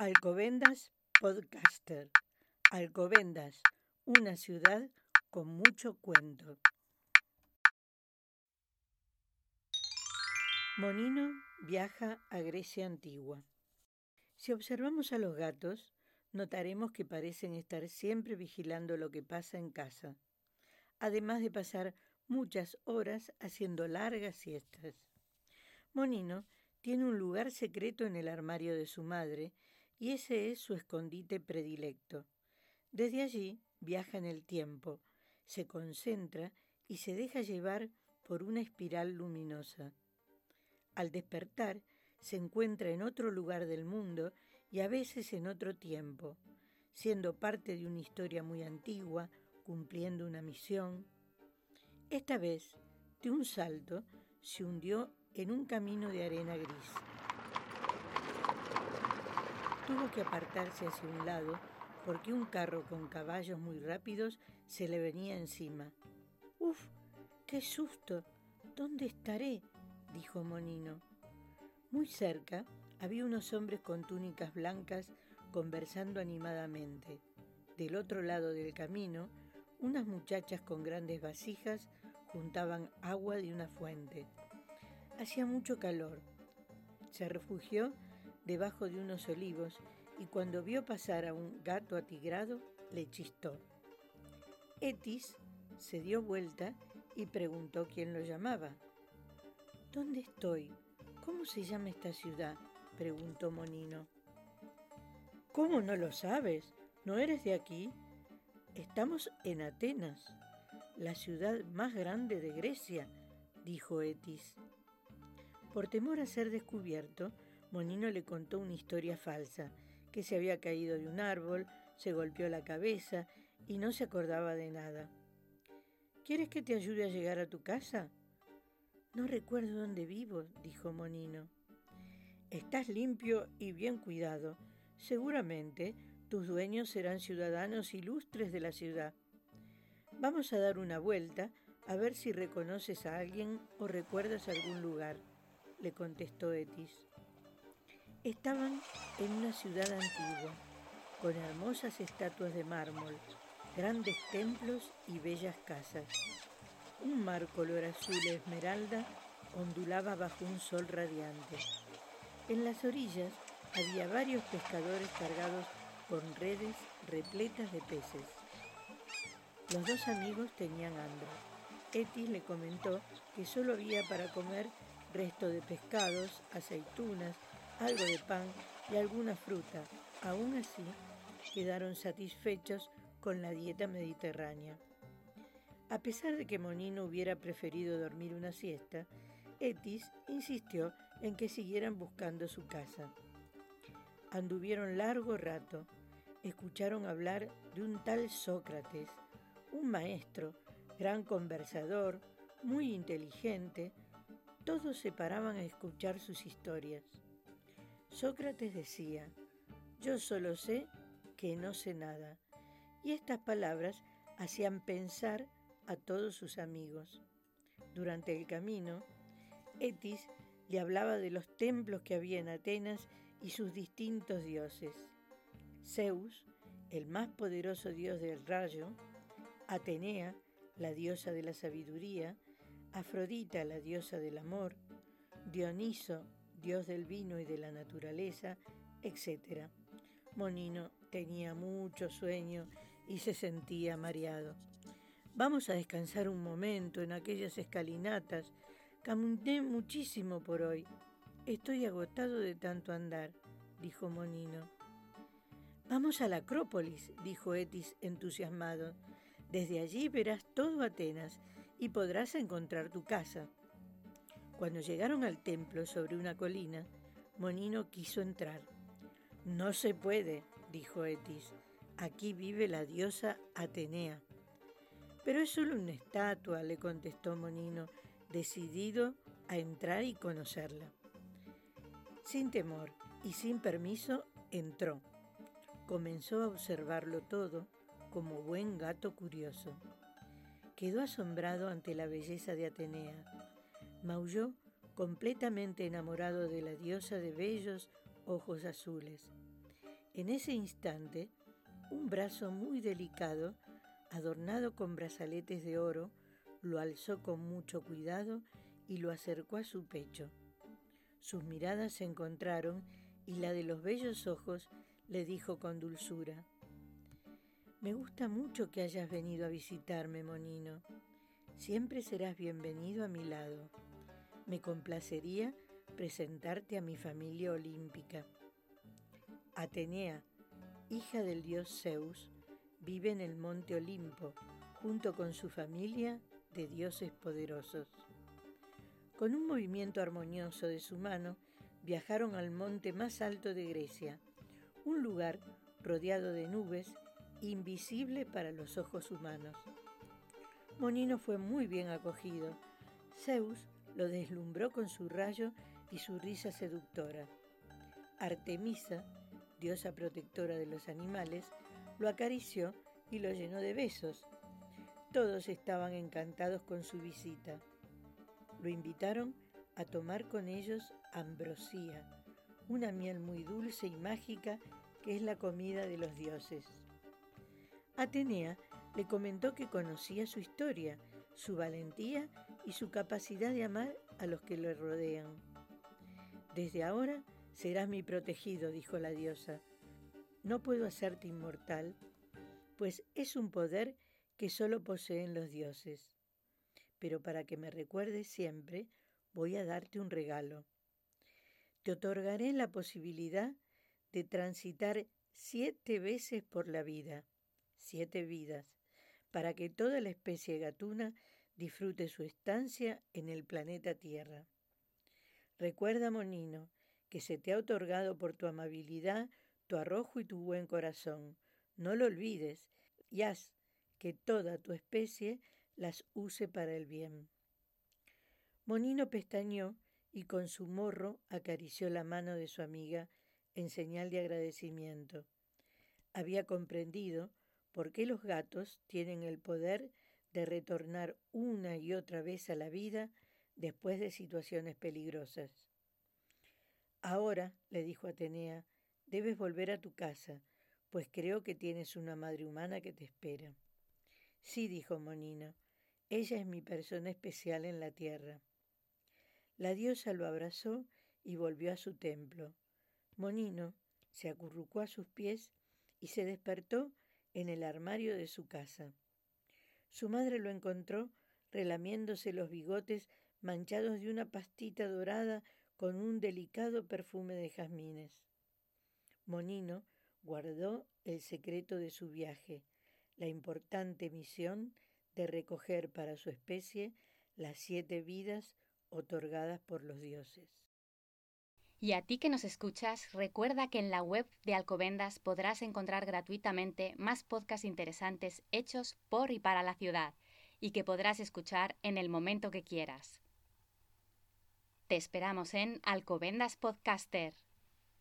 Alcobendas Podcaster. Alcobendas, una ciudad con mucho cuento. Monino viaja a Grecia antigua. Si observamos a los gatos, notaremos que parecen estar siempre vigilando lo que pasa en casa, además de pasar muchas horas haciendo largas siestas. Monino tiene un lugar secreto en el armario de su madre y ese es su escondite predilecto. Desde allí viaja en el tiempo, se concentra y se deja llevar por una espiral luminosa. Al despertar, se encuentra en otro lugar del mundo y a veces en otro tiempo, siendo parte de una historia muy antigua, cumpliendo una misión. Esta vez, de un salto, se hundió en un camino de arena gris. Tuvo que apartarse hacia un lado porque un carro con caballos muy rápidos se le venía encima. ¡Uf! ¡Qué susto! ¿Dónde estaré? dijo Monino. Muy cerca había unos hombres con túnicas blancas conversando animadamente. Del otro lado del camino, unas muchachas con grandes vasijas juntaban agua de una fuente. Hacía mucho calor. Se refugió debajo de unos olivos y cuando vio pasar a un gato atigrado, le chistó. Etis se dio vuelta y preguntó quién lo llamaba. ¿Dónde estoy? ¿Cómo se llama esta ciudad? preguntó Monino. ¿Cómo no lo sabes? ¿No eres de aquí? Estamos en Atenas, la ciudad más grande de Grecia, dijo Etis. Por temor a ser descubierto, Monino le contó una historia falsa, que se había caído de un árbol, se golpeó la cabeza y no se acordaba de nada. ¿Quieres que te ayude a llegar a tu casa? No recuerdo dónde vivo, dijo Monino. Estás limpio y bien cuidado. Seguramente tus dueños serán ciudadanos ilustres de la ciudad. Vamos a dar una vuelta a ver si reconoces a alguien o recuerdas algún lugar, le contestó Etis. Estaban en una ciudad antigua, con hermosas estatuas de mármol, grandes templos y bellas casas. Un mar color azul esmeralda ondulaba bajo un sol radiante. En las orillas había varios pescadores cargados con redes repletas de peces. Los dos amigos tenían hambre. Etis le comentó que solo había para comer resto de pescados, aceitunas, algo de pan y alguna fruta. Aún así, quedaron satisfechos con la dieta mediterránea. A pesar de que Monino hubiera preferido dormir una siesta, Etis insistió en que siguieran buscando su casa. Anduvieron largo rato, escucharon hablar de un tal Sócrates, un maestro, gran conversador, muy inteligente, todos se paraban a escuchar sus historias. Sócrates decía, yo solo sé que no sé nada, y estas palabras hacían pensar a todos sus amigos. Durante el camino, Etis le hablaba de los templos que había en Atenas y sus distintos dioses. Zeus, el más poderoso dios del rayo, Atenea, la diosa de la sabiduría, Afrodita, la diosa del amor, Dioniso, dios del vino y de la naturaleza, etc. Monino tenía mucho sueño y se sentía mareado. Vamos a descansar un momento en aquellas escalinatas Caminé muchísimo por hoy. Estoy agotado de tanto andar, dijo Monino. Vamos a la Acrópolis, dijo Etis entusiasmado. Desde allí verás todo Atenas y podrás encontrar tu casa. Cuando llegaron al templo sobre una colina, Monino quiso entrar. No se puede, dijo Etis. Aquí vive la diosa Atenea. Pero es solo una estatua, le contestó Monino, decidido a entrar y conocerla. Sin temor y sin permiso, entró. Comenzó a observarlo todo como buen gato curioso. Quedó asombrado ante la belleza de Atenea. Maulló completamente enamorado de la diosa de bellos ojos azules. En ese instante, un brazo muy delicado, adornado con brazaletes de oro, lo alzó con mucho cuidado y lo acercó a su pecho. Sus miradas se encontraron y la de los bellos ojos le dijo con dulzura, Me gusta mucho que hayas venido a visitarme, Monino. Siempre serás bienvenido a mi lado. Me complacería presentarte a mi familia olímpica. Atenea, hija del dios Zeus, vive en el monte Olimpo junto con su familia de dioses poderosos. Con un movimiento armonioso de su mano, viajaron al monte más alto de Grecia, un lugar rodeado de nubes, invisible para los ojos humanos. Monino fue muy bien acogido. Zeus lo deslumbró con su rayo y su risa seductora. Artemisa, diosa protectora de los animales, lo acarició y lo llenó de besos. Todos estaban encantados con su visita. Lo invitaron a tomar con ellos ambrosía, una miel muy dulce y mágica que es la comida de los dioses. Atenea le comentó que conocía su historia, su valentía y su capacidad de amar a los que le rodean. Desde ahora serás mi protegido, dijo la diosa. No puedo hacerte inmortal, pues es un poder que solo poseen los dioses. Pero para que me recuerdes siempre, voy a darte un regalo. Te otorgaré la posibilidad de transitar siete veces por la vida, siete vidas, para que toda la especie gatuna disfrute su estancia en el planeta Tierra. Recuerda, Monino, que se te ha otorgado por tu amabilidad, tu arrojo y tu buen corazón. No lo olvides y haz que toda tu especie las use para el bien. Monino pestañó y con su morro acarició la mano de su amiga en señal de agradecimiento. Había comprendido por qué los gatos tienen el poder de retornar una y otra vez a la vida después de situaciones peligrosas. Ahora, le dijo Atenea, debes volver a tu casa, pues creo que tienes una madre humana que te espera. Sí, dijo Monino, ella es mi persona especial en la tierra. La diosa lo abrazó y volvió a su templo. Monino se acurrucó a sus pies y se despertó en el armario de su casa. Su madre lo encontró relamiéndose los bigotes manchados de una pastita dorada con un delicado perfume de jazmines. Monino guardó el secreto de su viaje, la importante misión de recoger para su especie las siete vidas otorgadas por los dioses. Y a ti que nos escuchas, recuerda que en la web de Alcobendas podrás encontrar gratuitamente más podcasts interesantes hechos por y para la ciudad y que podrás escuchar en el momento que quieras. Te esperamos en Alcobendas Podcaster.